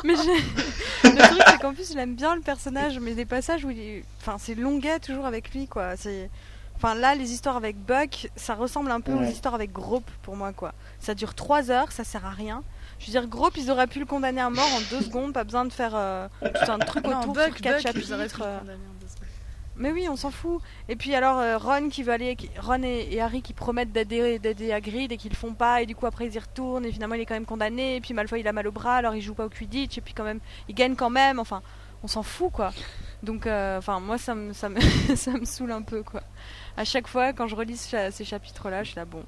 mais j'ai- le truc c'est qu'en plus je l'aime bien le personnage, mais des passages où il est... Enfin c'est longuet toujours avec lui quoi. C'est... Enfin là les histoires avec Buck, ça ressemble un peu aux histoires avec Grope pour moi quoi. Ça dure 3 heures, ça sert à rien. Je veux dire Grope ils auraient pu le condamner à mort en 2 secondes, pas besoin de faire euh, tout un truc Non, autour Buck, sur 4 Buck, ils auraient pu chapitres. le euh. condamner en deux secondes. Mais oui, on s'en fout. Et puis alors euh, Ron qui veut aller, qui- Ron et, et Harry qui promettent d'aider d'aider Hagrid et qu'ils le font pas et du coup après ils y retournent et finalement il est quand même condamné et puis Malfoy il a mal au bras alors il joue pas au Quidditch et puis quand même il gagne quand même. Enfin, on s'en fout quoi. Donc euh, enfin moi ça me ça me ça me saoule un peu quoi. À chaque fois quand je relis ce- ces chapitres là, je suis là bon.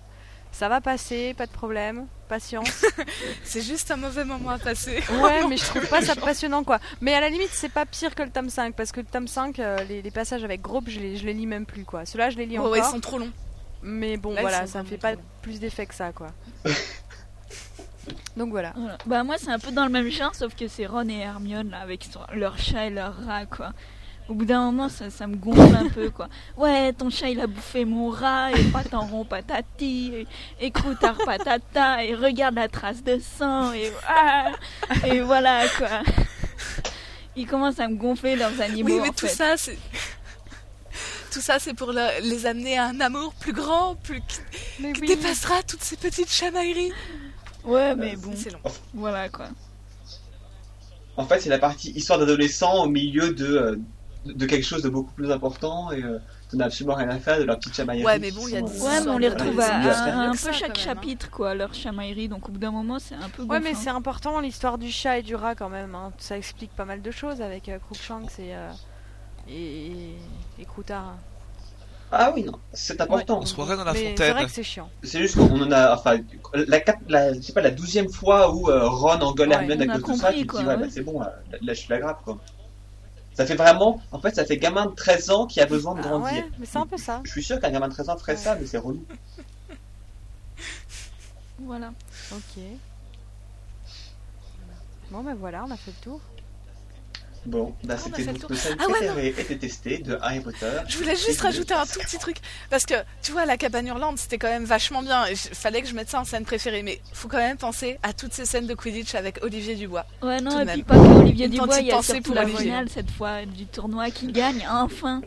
Ça va passer, pas de problème, patience. C'est juste un mauvais moment à passer. Ouais, mais je trouve pas ça passionnant quoi. Mais à la limite, c'est pas pire que le tome 5 parce que le tome 5, euh, les, les passages avec Grope, je les, je les lis même plus quoi. Ceux-là, je les lis Ouais, encore. ouais, ils sont trop longs. Mais bon, Là, voilà, ça me fait pas plus d'effet que ça quoi. Donc voilà. voilà. Bah moi c'est un peu dans le même genre, sauf que c'est Ron et Hermione là avec son- leur chat et leur rat quoi. Au bout d'un moment ça, ça me gonfle un peu quoi. Ouais ton chat il a bouffé mon rat et patin rond patati et, et croutard patata et regarde la trace de sang et ah, et voilà quoi. Ils commencent à me gonfler leurs animaux Oui, mais en tout fait. ça, c'est. Tout ça, c'est pour le- les amener à un amour plus grand, plus qui, Mais qui oui. dépassera toutes ces petites chamailleries. Ouais mais bon C'est long. voilà quoi. En fait, c'est la partie histoire d'adolescent au milieu de, euh, de quelque chose de beaucoup plus important et euh, ça n'a absolument rien à faire de leur petite chamaillerie. Ouais, mais bon, il y a des sont, Ouais, mais on les retrouve Ouais, à, un ça, peu chaque hein. chapitre, quoi, leur chamaillerie. Donc au bout d'un moment, c'est un peu Ouais, mais c'est important l'histoire du chat et du rat quand même. hein. Ça explique pas mal de choses avec euh, Crookshanks et, euh, et, et, et Croutard. Ah oui, non, c'est important. On se croirait dans la Mais c'est vrai que c'est chiant. C'est juste qu'on en a, enfin, la, quatre- la, sais pas, la douzième fois où euh, Ron engueule Ouais, Hermione on à a cause de ça, tu te dis, ouais, ouais. bah, c'est bon, là, là, je la grappe, quoi. Ça fait vraiment, en fait, ça fait gamin de 13 ans qui a besoin de Ah grandir. ouais, mais c'est un peu ça. Je suis sûr qu'un gamin de 13 ans ferait Ouais. ça, mais c'est relou. Voilà. Ok. Bon, ben voilà, on a fait le tour. Bon, bah, Ah, on a c'était nos scènes Ah ouais, préférées et de Harry Potter. Je voulais juste rajouter un tout petit truc. Parce que, tu vois, la cabane hurlante, c'était quand même vachement bien. Il fallait que je mette ça en scène préférée. Mais faut quand même penser à toutes ces scènes de Quidditch avec Olivier Dubois. Ouais, non, et même. puis pas que Olivier Une Dubois, il y a surtout pour la Olivier. finale cette fois du tournoi qui gagne, enfin.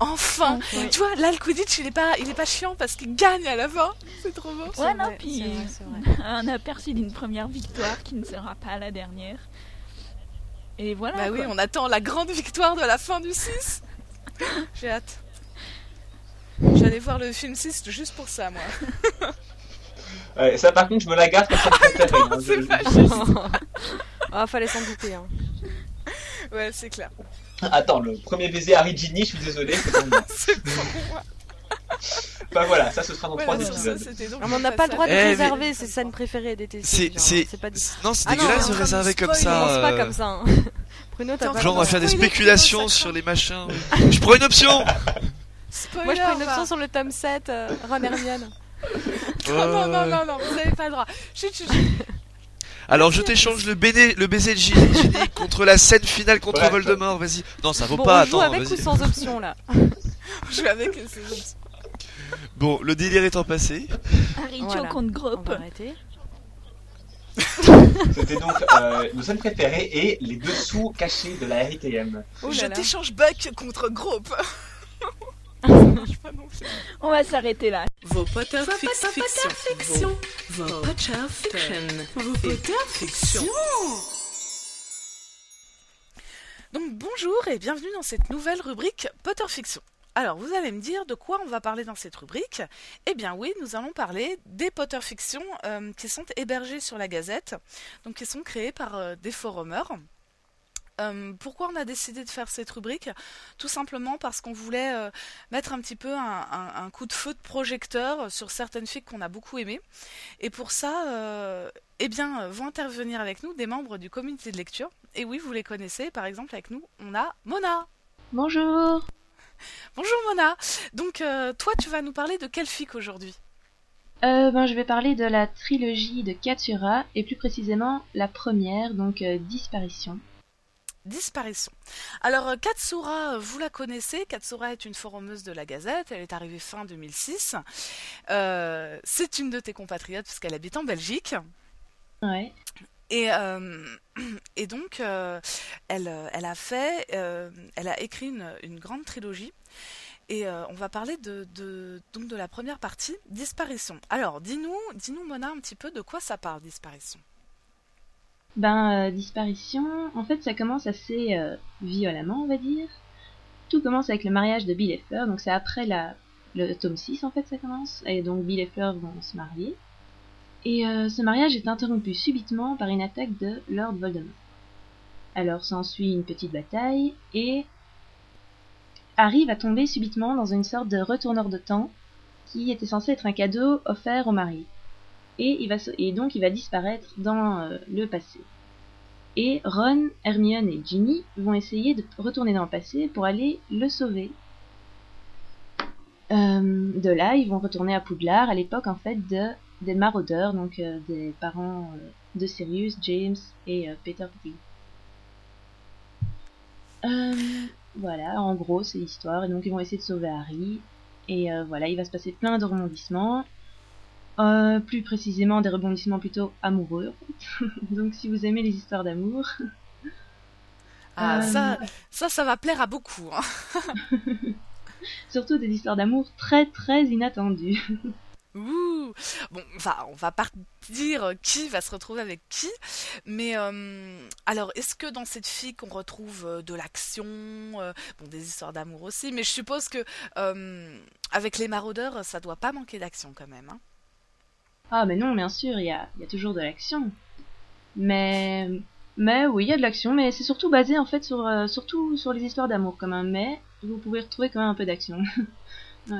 Enfin Oui. Tu vois, là, le Quidditch, il est pas, il est pas chiant parce qu'il gagne à la fin. C'est trop beau. Ouais, non, puis un aperçu d'une première victoire qui ne sera pas la dernière. Et voilà. Bah oui, on attend la grande victoire de la fin du 6. J'ai hâte. J'allais voir le film 6 juste pour ça, moi. Ouais, ça, par contre, je me la garde comme ça hein. c'est Je- pas ah, fallait s'en douter. Hein. Ouais, c'est clair. Attends, le premier baiser Harry Ginny, je suis désolé. C'est pour moi. Bah voilà, ça ce sera dans trois épisodes. Ah, on n'a pas le droit de Eh, mais- réserver ses scènes préférées et détestées. C'est, non, c'est Ah dégueulasse de réserver comme ça. Pas euh, comme ça. hein. Bruno, t'as Genre, on va faire des spéculations sur craint. les machins. Je prends une option. Spoiler, Moi, je prends une va. option sur le tome 7, euh, Ron Hermione. Non, non, non, non, non, vous avez pas le droit. Chut, chut, chut. Alors, je t'échange le, béné, le baiser de Ginny contre la scène finale contre. Voldemort. Vas-y. Non, ça vaut Bon, pas. on joue Attends, avec ou vas-y. sans option là Je suis avec ces options. Bon, le délire étant passé. Harry Voilà. Va arrêter. C'était donc euh, nos scènes préférées et les dessous cachés de la RITM. Oh là Je là. t'échange Buck contre Grope. Ça marche pas non plus. On va s'arrêter là. Vos Potter fiction. Vos, vos Potter fiction. Vos Potter fiction. Donc bonjour et bienvenue dans cette nouvelle rubrique Potter Fiction. Alors, vous allez me dire de quoi on va parler dans cette rubrique Eh bien oui, nous allons parler des Potter Fiction euh, qui sont hébergés sur la Gazette, donc qui sont créés par euh, des forumers. Euh, pourquoi on a décidé de faire cette rubrique? Tout simplement parce qu'on voulait mettre un petit peu un, coup de feu de projecteur sur certaines filles qu'on a beaucoup aimées. Et pour ça, eh bien, vont intervenir avec nous des membres du comité de lecture. Et oui, vous les connaissez. Par exemple, avec nous, on a Mona. Bonjour Bonjour Mona. Donc, euh, toi, tu vas nous parler de quelle fic aujourd'hui? Euh, ben, Je vais parler de la trilogie de Katsura, et plus précisément la première, donc euh, Disparition. Disparition. Alors, Katsura, vous la connaissez. Katsura est une forumeuse de la Gazette. Elle est arrivée fin 2006. Euh, c'est une de tes compatriotes puisqu'elle habite en Belgique. Ouais. Et, euh, et donc, euh, elle, euh, elle a fait, elle a écrit une, grande trilogie. Et on va parler de, la première partie, Disparition. Alors, dis-nous, dis-nous, Mona, un petit peu de quoi ça parle, Disparition? Ben, Disparition, en fait, ça commence assez violemment, on va dire. Tout commence avec le mariage de Bill et Fleur, donc c'est après la, le tome 6, en fait, ça commence. Et donc, Bill et Fleur vont se marier. Et euh, ce mariage est interrompu subitement par une attaque de Lord Voldemort. Alors s'ensuit une petite bataille, et Harry va tomber subitement dans une sorte de retourneur de temps qui était censé être un cadeau offert au mari et, il va et donc il va disparaître dans euh, le passé. Et Ron, Hermione et Ginny vont essayer de retourner dans le passé pour aller le sauver. Euh, de là, ils vont retourner à Poudlard à l'époque en fait de des maraudeurs, donc euh, des parents euh, de Sirius, James et euh, Peter Pettigrew. Euh, voilà, en gros, c'est l'histoire. Et donc, ils vont essayer de sauver Harry. Et euh, voilà, il va se passer plein de rebondissements. Euh, plus précisément, des rebondissements plutôt amoureux. donc, si vous aimez les histoires d'amour, Ah, ça, ça, ça va plaire à beaucoup. hein. surtout des histoires d'amour très très inattendues. Ouh. Bon, enfin, on va pas dire qui va se retrouver avec qui, mais euh, alors, est-ce que dans cette fic on retrouve euh, de l'action, euh, bon, des histoires d'amour aussi, mais je suppose que avec les maraudeurs, ça doit pas manquer d'action quand même. Hein. Ah, mais non, bien sûr, il y a, y a toujours de l'action. Mais, mais oui, il y a de l'action, mais c'est surtout basé en fait sur, surtout sur les histoires d'amour quand même. Mais vous pouvez retrouver quand même un peu d'action.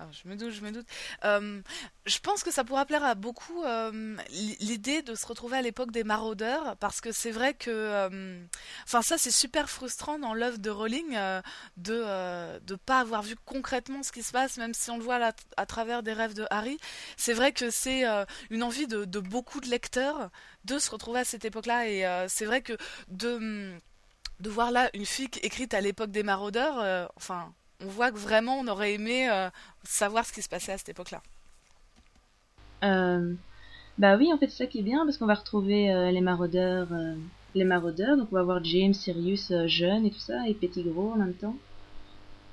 Ah, je me doute, je me doute. Euh, je pense que ça pourra plaire à beaucoup euh, l'idée de se retrouver à l'époque des maraudeurs, parce que c'est vrai que, euh, enfin ça c'est super frustrant dans l'œuvre de Rowling de de pas avoir vu concrètement ce qui se passe, même si on le voit à travers des rêves de Harry. C'est vrai que c'est une envie de, beaucoup de lecteurs de se retrouver à cette époque-là, et c'est vrai que de de voir là une fic écrite à l'époque des maraudeurs, enfin on voit que vraiment on aurait aimé euh, savoir ce qui se passait à cette époque-là. Euh, bah oui, en fait, c'est ça qui est bien parce qu'on va retrouver euh, les maraudeurs, euh, les maraudeurs. Donc on va voir James, Sirius jeune et tout ça, et Pettigrew en même temps.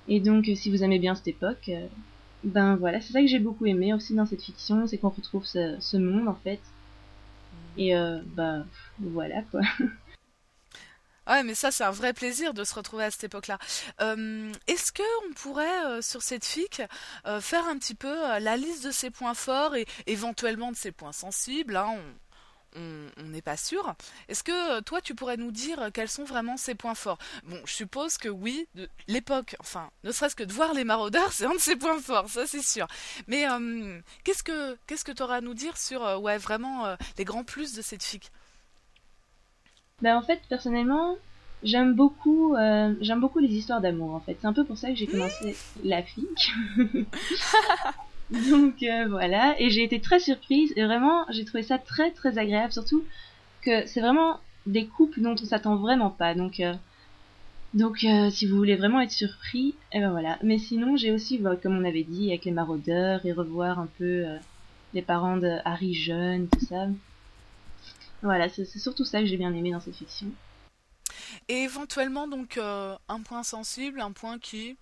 Et donc, si vous aimez bien cette époque, ben voilà, c'est ça que j'ai beaucoup aimé aussi dans cette fiction, c'est qu'on retrouve ce, ce monde en fait. Et bah voilà quoi. Ouais, mais ça, c'est un vrai plaisir de se retrouver à cette époque-là. Euh, Est-ce que on pourrait, euh, sur cette fic, euh, faire un petit peu la liste de ses points forts et éventuellement de ses points sensibles hein, on- n'est pas sûr. Est-ce que toi, tu pourrais nous dire quels sont vraiment ses points forts? Bon, je suppose que oui, l'époque, enfin, ne serait-ce que de voir les maraudeurs, c'est un de ses points forts, ça c'est sûr. Mais qu'est-ce que qu'est-ce que tu auras à nous dire sur, ouais, vraiment les grands plus de cette fic Bah en fait, personnellement, j'aime beaucoup, euh, j'aime beaucoup les histoires d'amour en fait. C'est un peu pour ça que j'ai commencé la fic. Donc euh, voilà, et j'ai été très surprise et vraiment j'ai trouvé ça très très agréable, surtout que c'est vraiment des couples dont on s'attend vraiment pas. Donc euh, donc euh, si vous voulez vraiment être surpris, et ben voilà. Mais sinon j'ai aussi, bah, comme on avait dit, avec les maraudeurs et revoir un peu euh, les parents de Harry jeune, tout ça. Voilà, c'est surtout ça que j'ai bien aimé dans cette fiction. Et éventuellement, donc, euh, un point sensible, un point qui.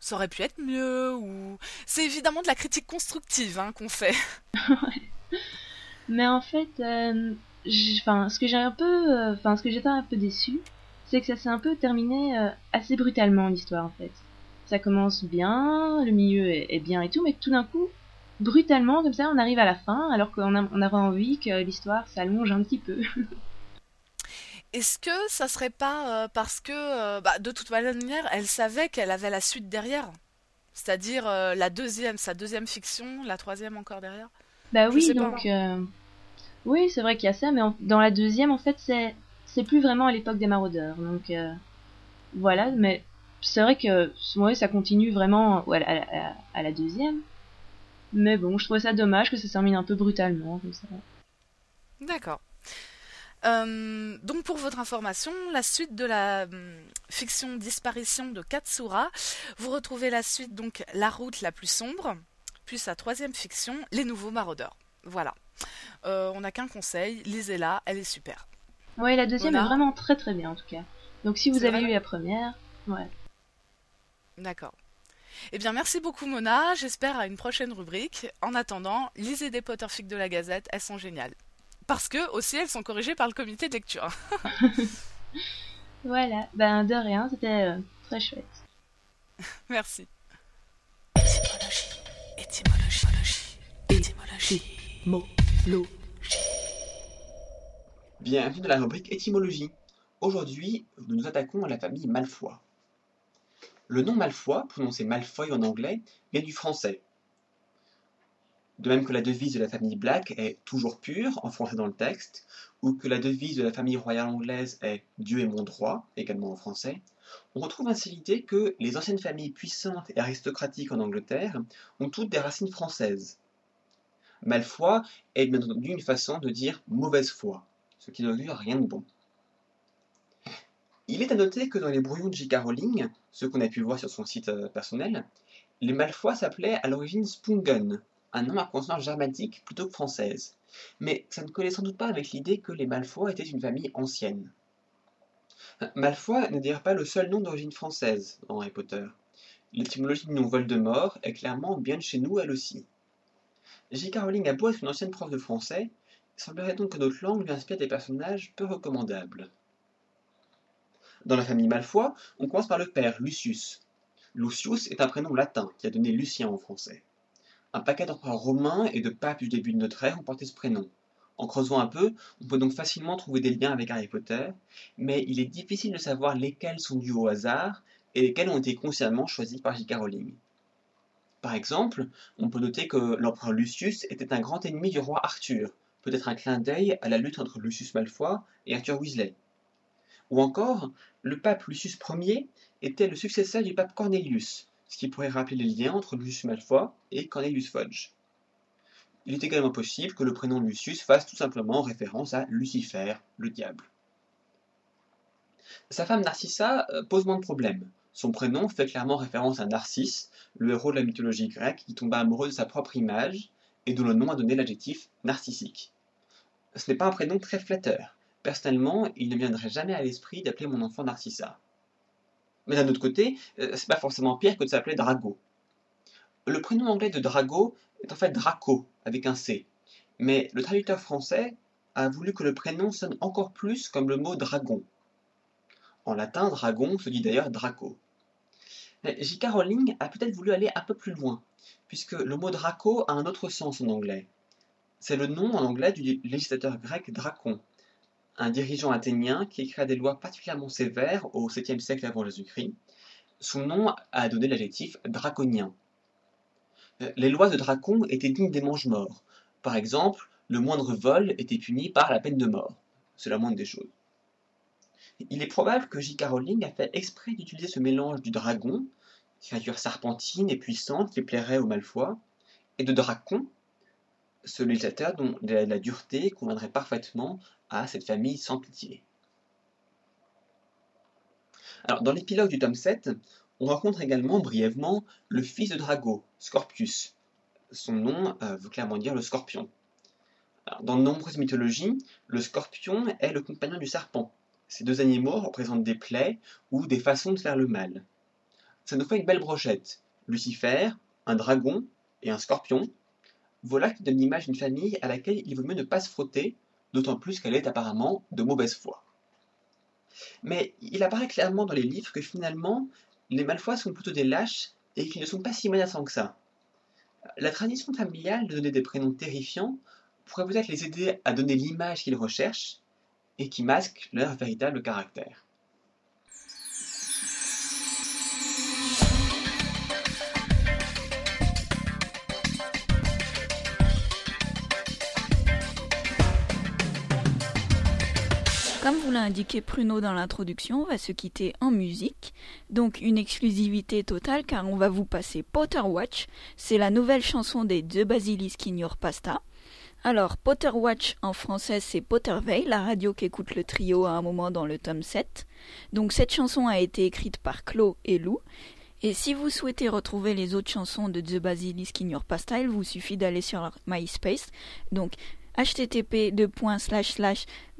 Ça aurait pu être mieux, ou. C'est évidemment de la critique constructive hein, qu'on fait. Mais en fait, euh, enfin, ce que j'ai un peu, euh, enfin, ce que j'étais un peu déçu, c'est que ça s'est un peu terminé euh, assez brutalement l'histoire en fait. ça commence bien, le milieu est, est bien et tout, mais tout d'un coup, brutalement, comme ça, on arrive à la fin, alors qu'on a, on envie que l'histoire s'allonge un petit peu. Est-ce que ça serait pas euh, parce que, euh, bah, de toute manière, elle savait qu'elle avait la suite derrière C'est-à-dire euh, la deuxième, sa deuxième fiction, la troisième encore derrière Bah Je oui, donc oui, c'est vrai qu'il y a ça, mais dans la deuxième, en fait, c'est c'est plus vraiment à l'époque des maraudeurs, donc voilà. Mais c'est vrai que ouais, ça continue vraiment à la deuxième. Mais bon, je trouvais ça dommage que ça se termine un peu brutalement comme ça. D'accord. Euh, donc pour votre information, la suite de la hum, fiction Disparition de Katsura, vous retrouvez la suite donc La route la plus sombre, puis sa troisième fiction Les nouveaux maraudeurs. Voilà. Euh, on n'a qu'un conseil, lisez-la, elle est super. Ouais, la deuxième Voilà. est vraiment très très bien en tout cas. Donc si vous avez vrai lu la première, ouais. D'accord. Eh bien merci beaucoup Mona, j'espère à une prochaine rubrique. En attendant, lisez des Potterfics de la Gazette, elles sont géniales. Parce que aussi elles sont corrigées par le comité de lecture. Voilà, ben de rien, c'était euh, très chouette. Merci. Étymologie, étymologie, étymologie. Bienvenue dans la rubrique étymologie. Aujourd'hui, nous nous attaquons à la famille Malfoy. Le nom Malfoy, prononcé Malfoy en anglais, vient du français. De même que la devise de la famille Black est toujours pure, en français dans le texte, ou que la devise de la famille royale anglaise est Dieu est mon droit, également en français, on retrouve ainsi l'idée que les anciennes familles puissantes et aristocratiques en Angleterre ont toutes des racines françaises. Malfoy est bien entendu une façon de dire mauvaise foi ce qui n'augure rien de bon. Il est à noter que dans les brouillons de J.K. Rowling, ceux qu'on a pu voir sur son site euh, personnel, les Malfoy s'appelaient à l'origine Spungen, un nom à consonance germanique plutôt que française. Mais ça ne collait sans doute pas avec l'idée que les Malfoy étaient une famille ancienne. Malfoy n'est d'ailleurs pas le seul nom d'origine française dans Harry Potter. L'étymologie du nom Voldemort est clairement bien de chez nous elle aussi. J.K. Rowling a beau être une ancienne prof de français, il semblerait donc que notre langue lui inspire des personnages peu recommandables. Dans la famille Malfoy, on commence par le père, Lucius. Lucius est un prénom latin qui a donné Lucien en français. Un paquet d'empereurs romains et de papes du début de notre ère ont porté ce prénom. En creusant un peu, on peut donc facilement trouver des liens avec Harry Potter, mais il est difficile de savoir lesquels sont dus au hasard et lesquels ont été consciemment choisis par J.K. Rowling. Par exemple, on peut noter que l'empereur Lucius était un grand ennemi du roi Arthur, peut-être un clin d'œil à la lutte entre Lucius Malfoy et Arthur Weasley. Ou encore, le pape Lucius Ier était le successeur du pape Cornelius, ce qui pourrait rappeler les liens entre Lucius Malfoy et Cornelius Fudge. Il est également possible que le prénom Lucius fasse tout simplement référence à Lucifer, le diable. Sa femme Narcissa euh, pose moins de problèmes. Son prénom fait clairement référence à Narcisse, le héros de la mythologie grecque qui tomba amoureux de sa propre image et dont le nom a donné l'adjectif narcissique. Ce n'est pas un prénom très flatteur. Personnellement, il ne viendrait jamais à l'esprit d'appeler mon enfant Narcissa. Mais d'un autre côté, euh, c'est pas forcément pire que de s'appeler Drago. Le prénom anglais de Drago est en fait Draco, avec un C. Mais le traducteur français a voulu que le prénom sonne encore plus comme le mot dragon. En latin, dragon se dit d'ailleurs Draco. J.K. Rowling a peut-être voulu aller un peu plus loin, puisque le mot Draco a un autre sens en anglais. C'est le nom en anglais du législateur grec Dracon, un dirigeant athénien qui écrit des lois particulièrement sévères au 7e siècle avant Jésus-Christ. Son nom a donné l'adjectif draconien. Euh, Les lois de Dracon étaient dignes des mange-morts. Par exemple, le moindre vol était puni par la peine de mort. C'est la moindre des choses. Il est probable que J.K. Rowling a fait exprès d'utiliser ce mélange du dragon, créature serpentine et puissante qui plairait aux Malfoy, et de Dracon, ce législateur dont la dureté conviendrait parfaitement à cette famille sans pitié. Dans l'épilogue du tome 7, on rencontre également brièvement le fils de Drago, Scorpius. Son nom euh, veut clairement dire le scorpion. Dans de nombreuses mythologies, le scorpion est le compagnon du serpent. Ces deux animaux représentent des plaies ou des façons de faire le mal. Ça nous fait une belle brochette. Lucifer, un dragon et un scorpion. Voilà qui donne l'image d'une famille à laquelle il vaut mieux ne pas se frotter, d'autant plus qu'elle est apparemment de mauvaise foi. Mais il apparaît clairement dans les livres que finalement, les Malfoy sont plutôt des lâches et qu'ils ne sont pas si menaçants que ça. La tradition familiale de donner des prénoms terrifiants pourrait peut-être les aider à donner l'image qu'ils recherchent et qui masque leur véritable caractère. Comme vous l'a indiqué Pruno dans l'introduction, on va se quitter en musique. Donc une exclusivité totale car on va vous passer Potter Watch. C'est la nouvelle chanson des Basilisk in Your Pasta. Alors Potter Watch en français c'est Potter Veil, la radio qu'écoute le trio à un moment dans le tome 7. Donc cette chanson a été écrite par Chloe et Lou. Et si vous souhaitez retrouver les autres chansons de The Basilisk Your Pasta, il vous suffit d'aller sur MySpace. Donc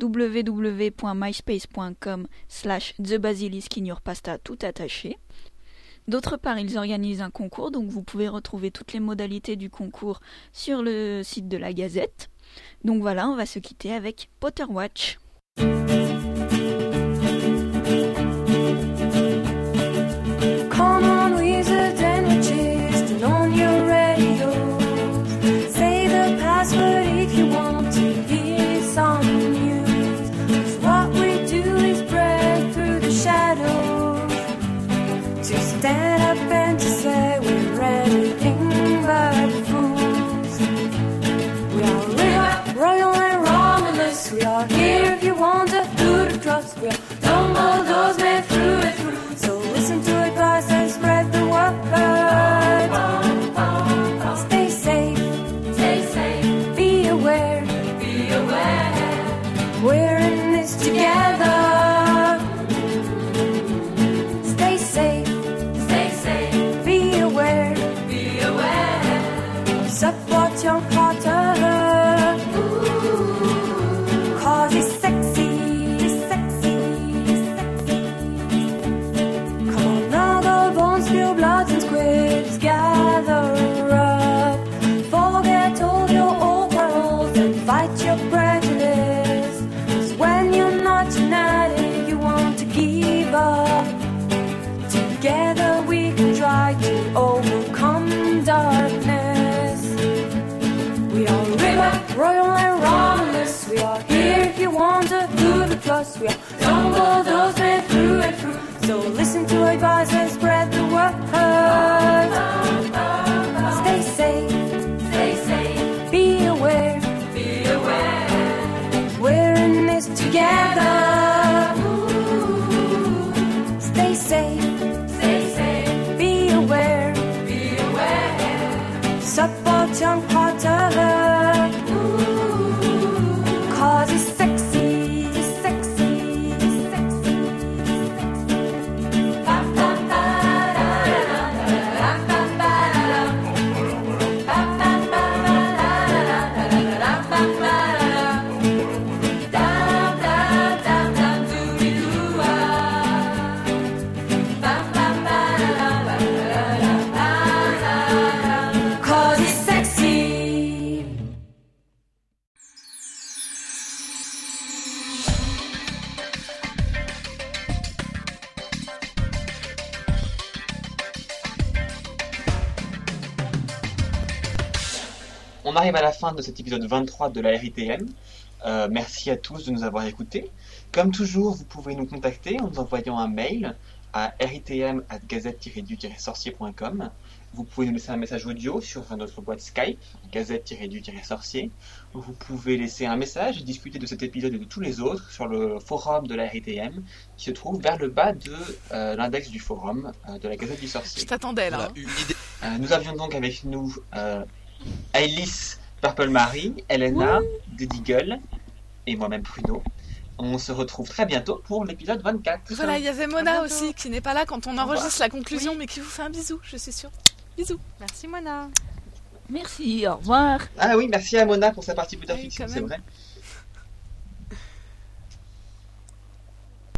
www.myspace.com slash thebasilisk tout attaché. D'autre part, ils organisent un concours, donc vous pouvez retrouver toutes les modalités du concours sur le site de la Gazette. Donc voilà, on va se quitter avec Potter Watch. Don't hold those myths. Fin de cet épisode 23 de la RITM. Euh, merci à tous de nous avoir écoutés. Comme toujours, vous pouvez nous contacter en nous envoyant un mail à ritm.gazette-du-sorcier.com. Vous pouvez nous laisser un message audio sur notre boîte Skype, gazette-du-sorcier. Vous pouvez laisser un message et discuter de cet épisode et de tous les autres sur le forum de la RITM qui se trouve vers le bas de euh, l'index du forum euh, de la Gazette du Sorcier. Je t'attendais là. Voilà, hein. une idée. Euh, nous avions donc avec nous euh, Alice Purple Marie, Elena, Deagle et moi-même Pruno. On se retrouve très bientôt pour l'épisode 24. Voilà, il y avait Mona aussi qui n'est pas là quand on enregistre la conclusion, Oui. mais qui vous fait un bisou, je suis sûre. Bisous. Merci Mona. Merci, au revoir. Ah oui, merci à Mona pour sa partie Potter Oui, Fiction, c'est vrai.